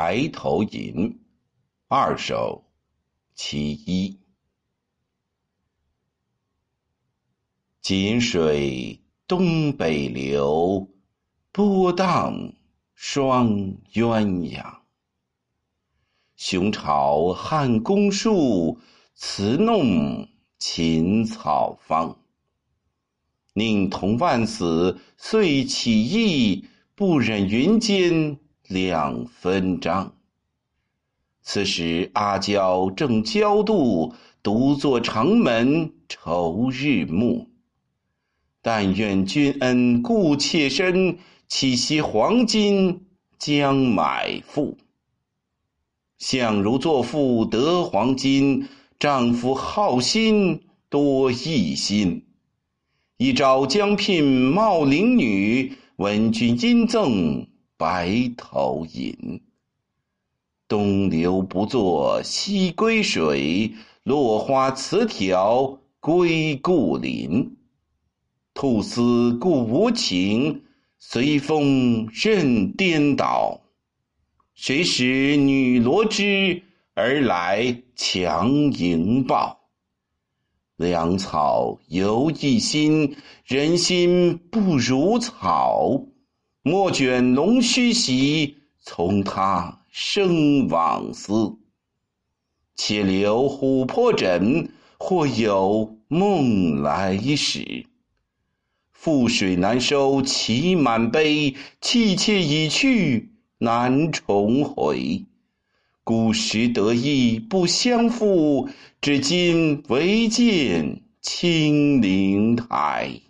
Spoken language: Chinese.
白头吟》二首其一。锦水东北流，波荡双鸳鸯。雄巢汉宫树，雌弄秦草芳。宁同万死，遂起义，不忍云间两分章。此时阿娇正娇妒，独坐长门愁日暮。但愿君恩顾妾身，岂惜黄金将买妇。相如作妇得黄金，丈夫好心多异心。一朝将聘茂陵女，闻君应赠白头吟。东流不作西归水，落花辞条归故林。兔丝故无情，随风任颠倒。谁使女罗织而来强迎抱？粮草犹一心，人心不如草。莫卷龙须席，从他生往思。且留琥珀枕，或有梦来时。覆水难收期满杯，妻妾已去难重回。古时得意不相负，至今唯见青灵台。